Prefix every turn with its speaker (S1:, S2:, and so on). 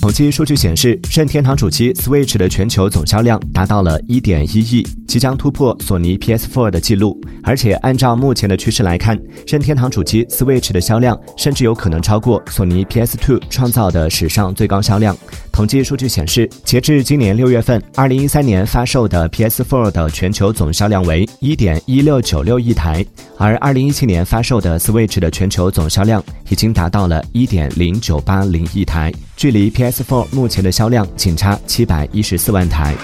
S1: 统计数据显示，任天堂主机 Switch 的全球总销量达到了1.1亿，即将突破索尼 PS4 的记录。而且按照目前的趋势来看，任天堂主机 Switch 的销量甚至有可能超过索尼 PS2 创造的史上最高销量。统计数据显示，截至今年六月份，2013年发售的 PS4 的全球总销量为1.1696亿台，而2017年发售的 Switch 的全球总销量已经达到了1.0980亿台，距离 PS4 目前的销量仅差七百一十四万台。